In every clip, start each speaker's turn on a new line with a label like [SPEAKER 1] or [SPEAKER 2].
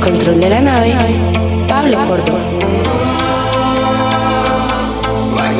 [SPEAKER 1] control de la nave, Pablo Córdoba.
[SPEAKER 2] Like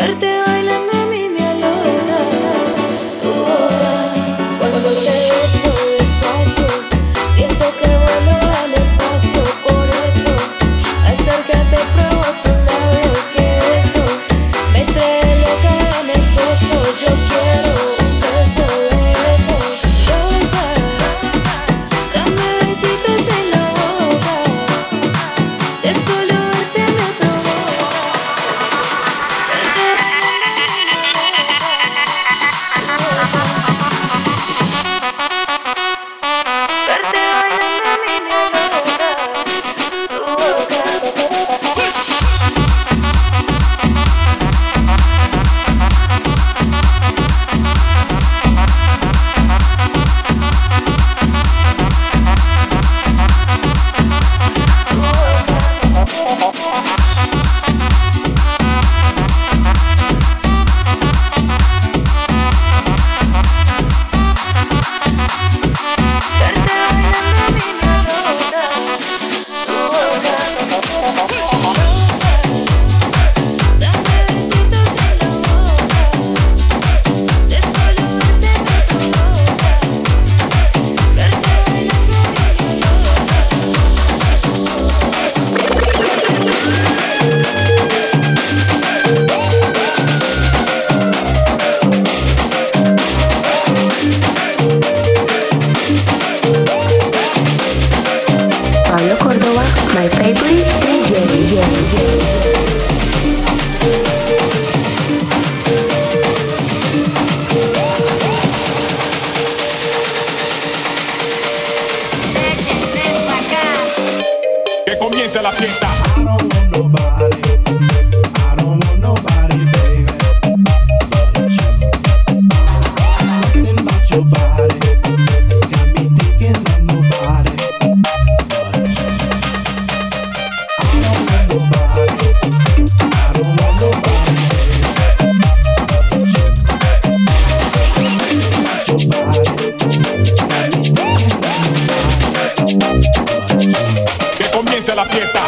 [SPEAKER 3] Verte bailar. la
[SPEAKER 4] fiesta.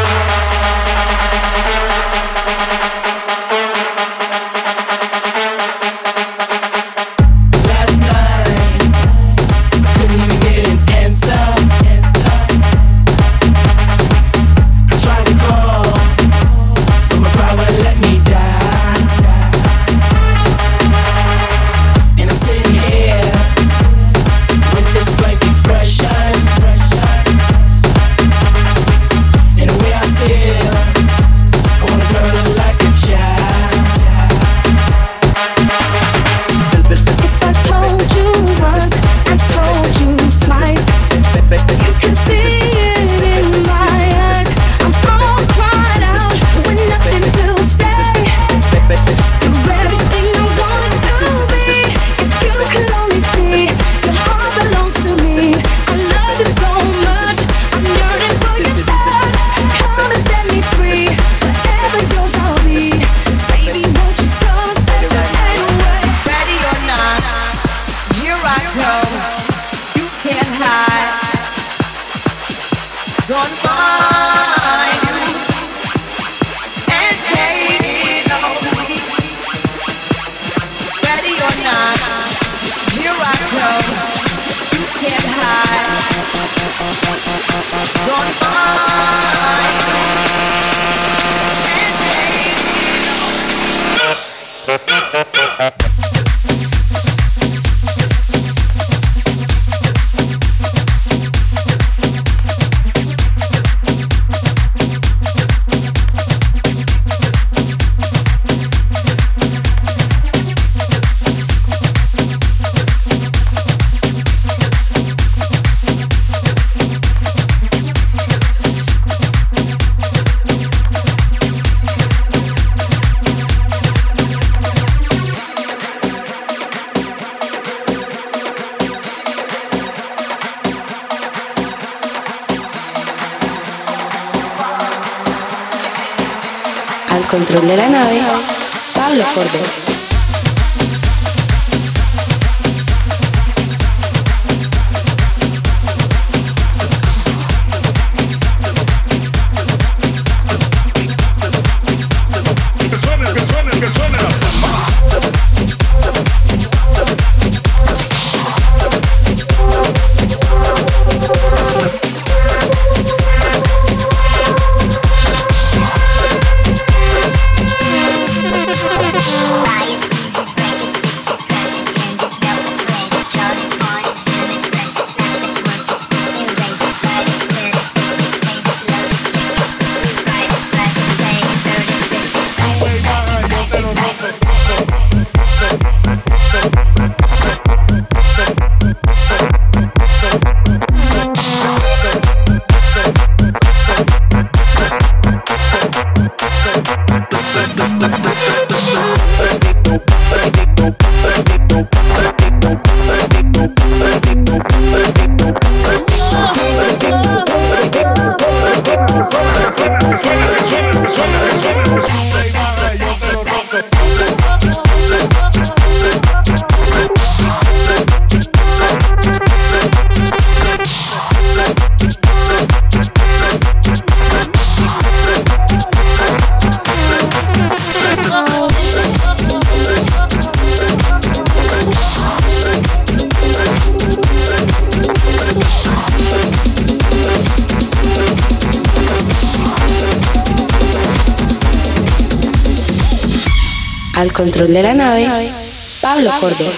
[SPEAKER 1] de la nave, Pablo
[SPEAKER 4] Cordero.
[SPEAKER 1] Al control de la nave, Pablo Córdoba.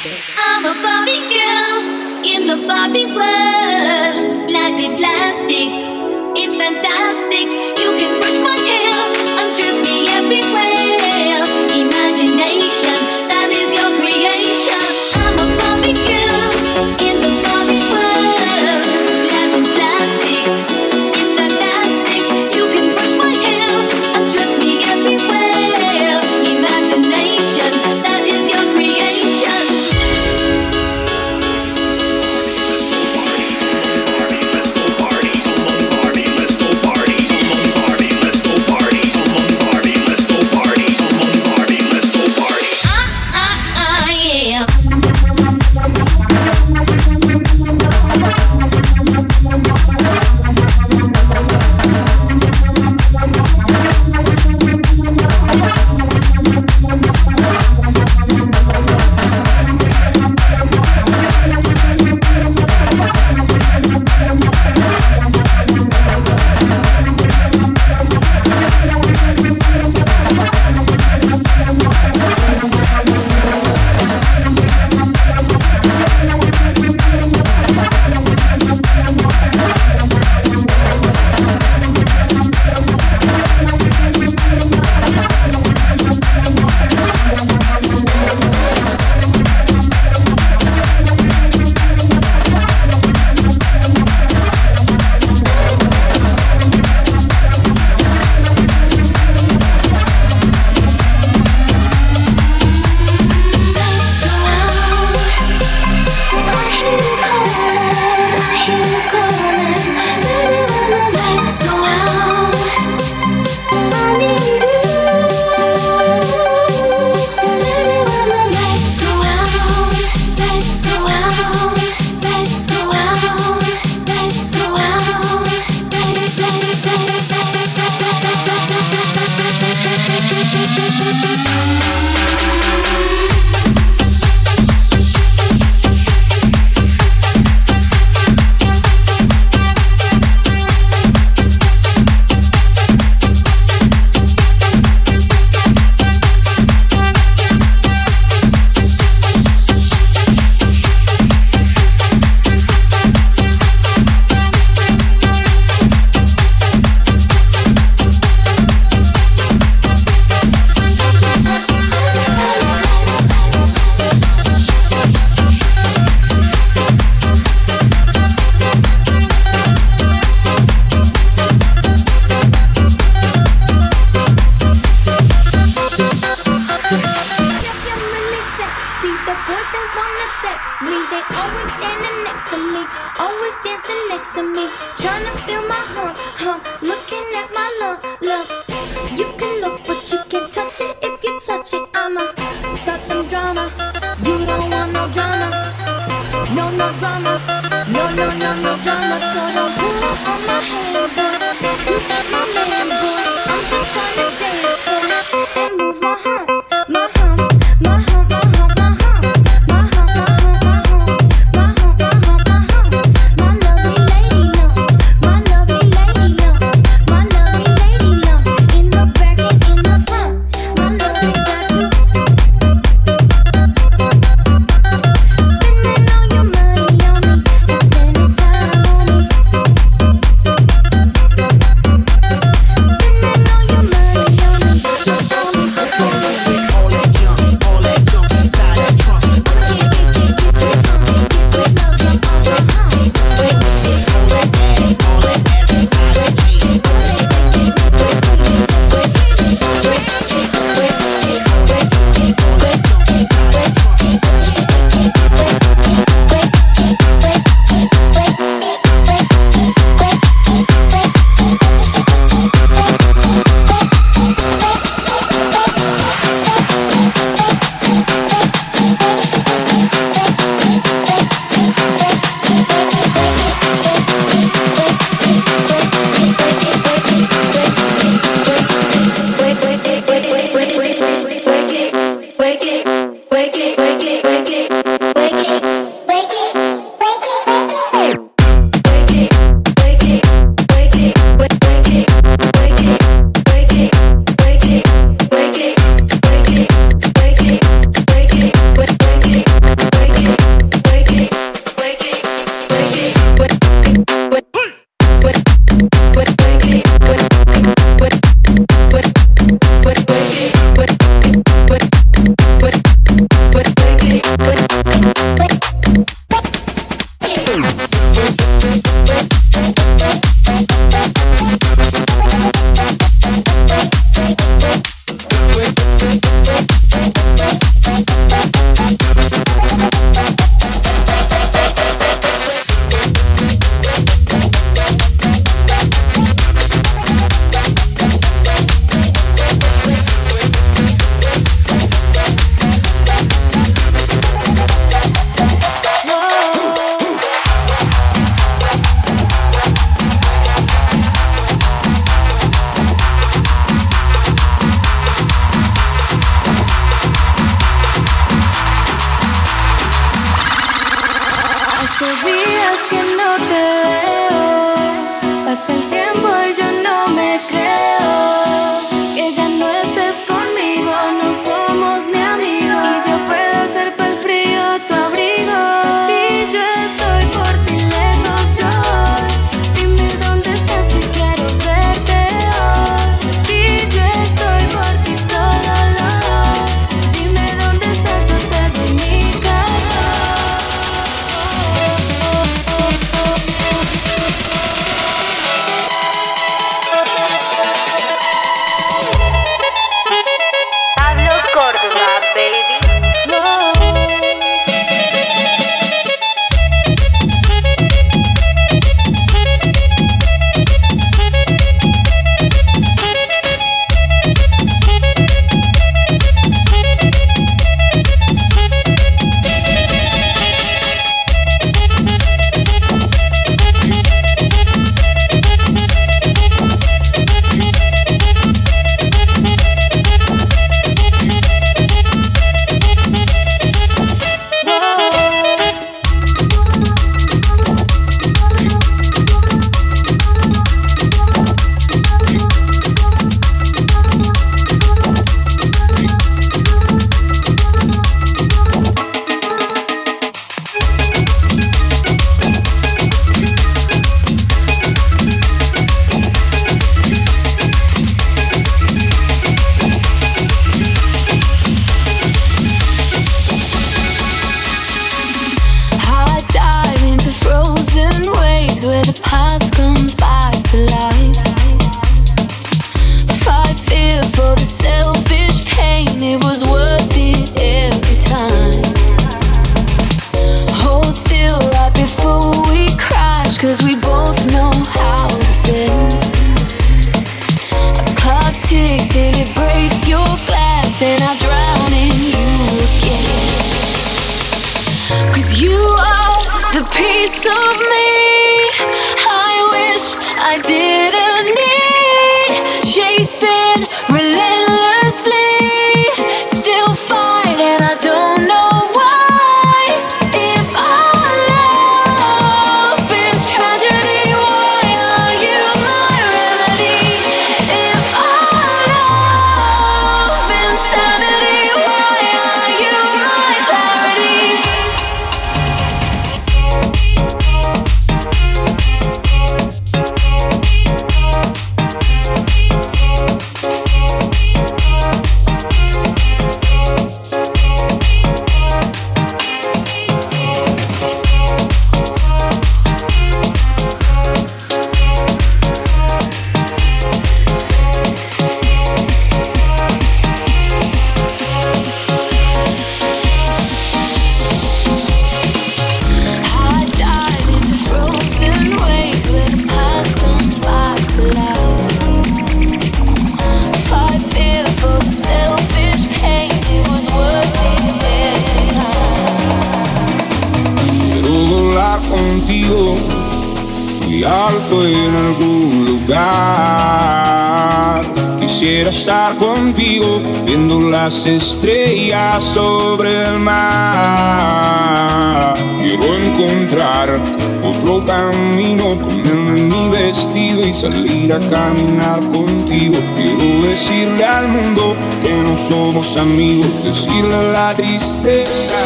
[SPEAKER 3] y
[SPEAKER 5] salir a caminar contigo. Quiero decirle al mundo que no somos amigos, decirle la tristeza.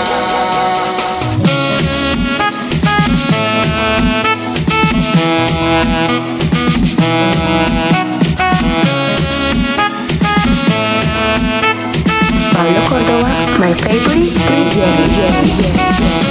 [SPEAKER 1] Pablo Córdoba, my favorite DJ.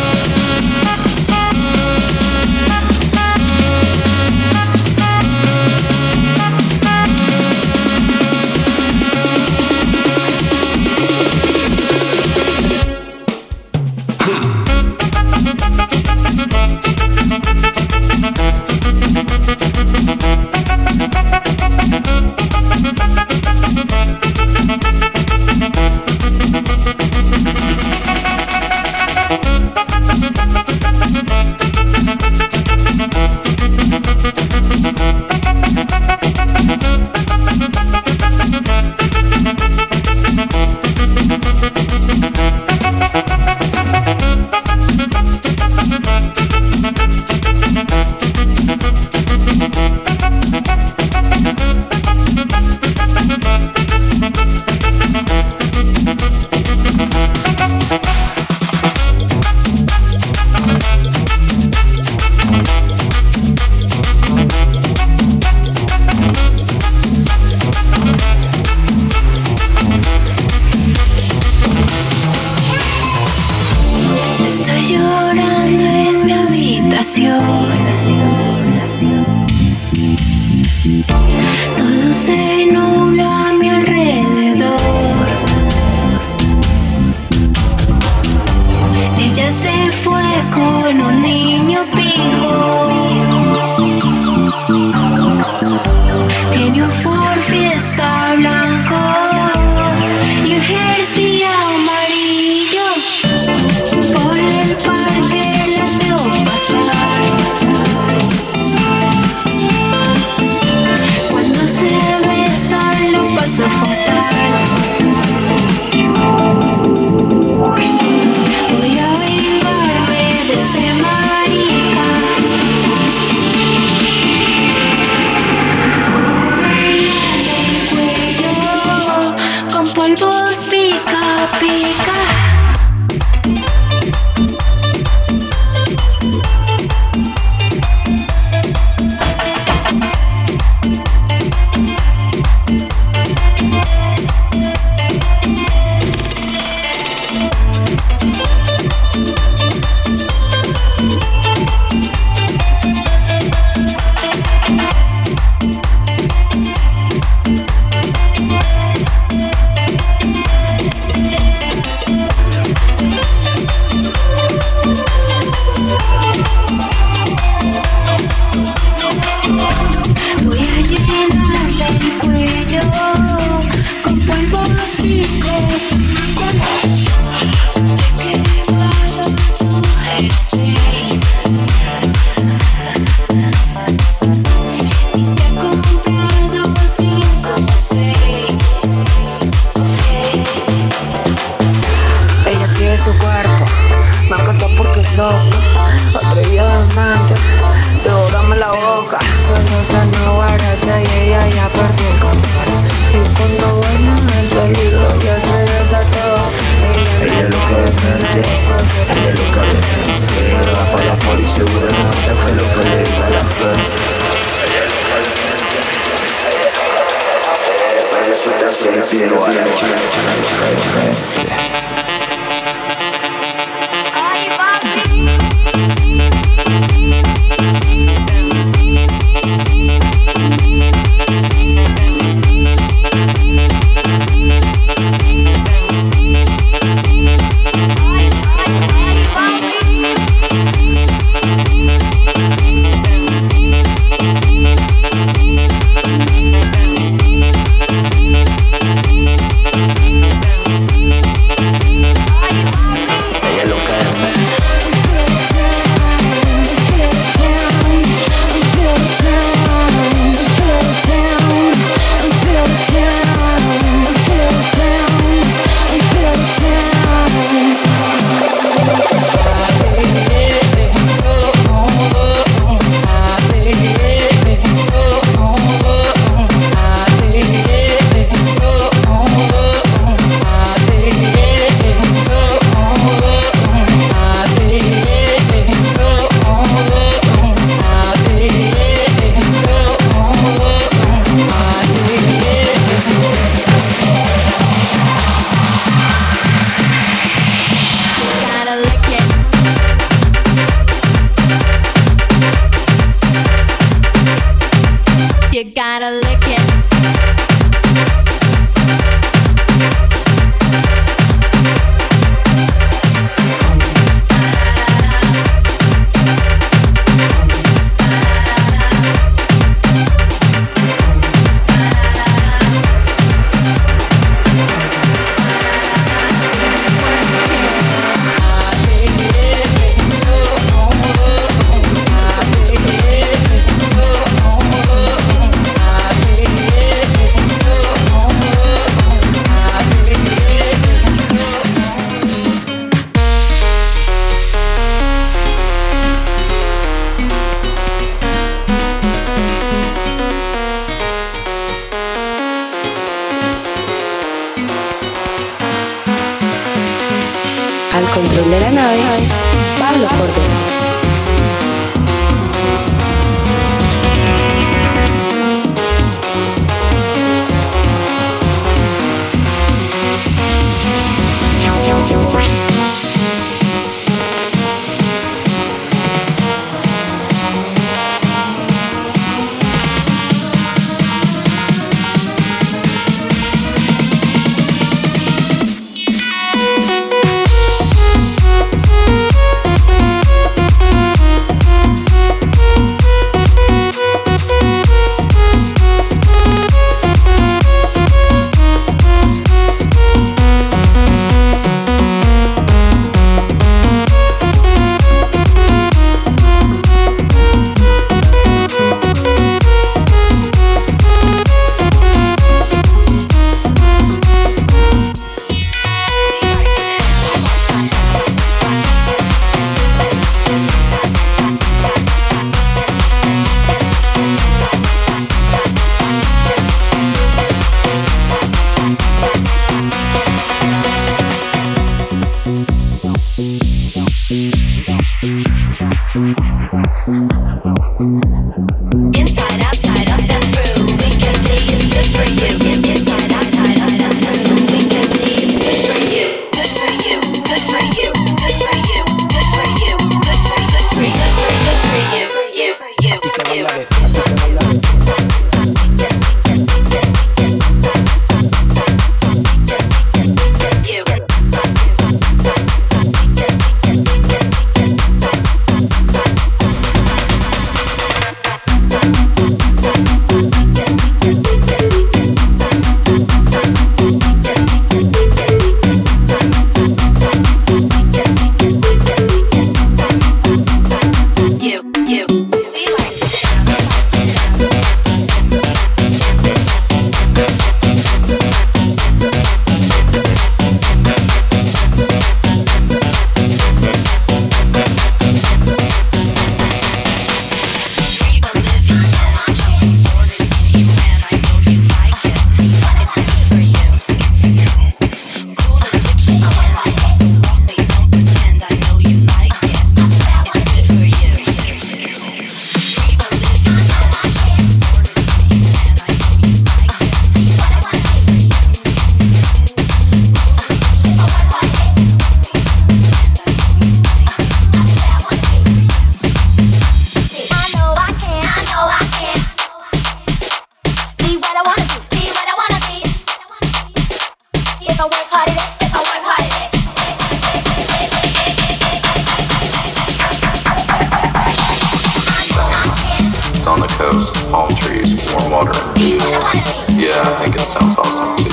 [SPEAKER 6] trees, more water. Yeah, I think it sounds awesome too.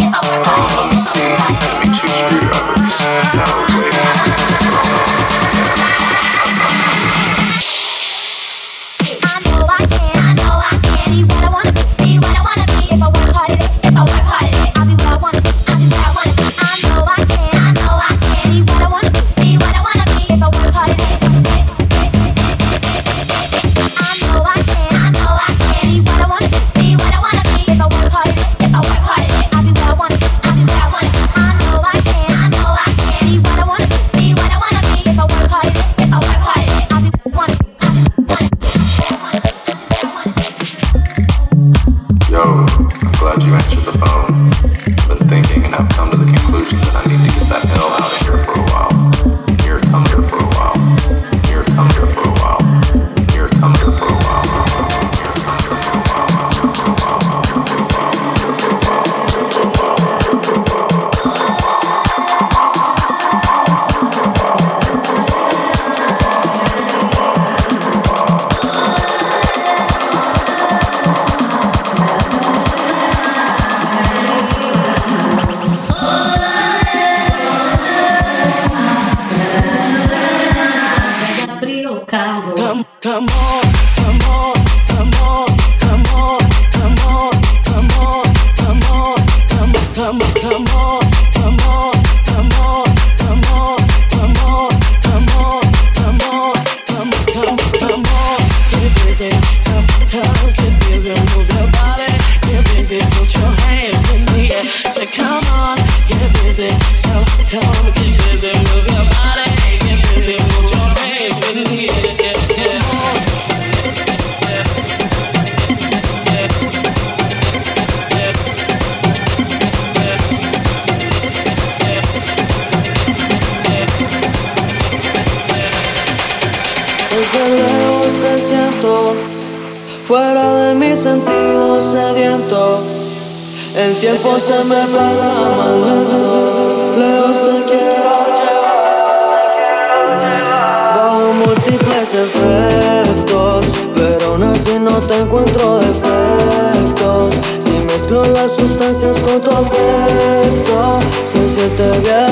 [SPEAKER 6] Um, let me see. Give me two screwdrivers. No, wait.
[SPEAKER 7] caricias, con tu afecto se siente.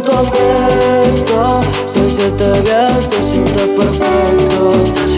[SPEAKER 7] tu afecto. Se siente bien, se siente perfecto.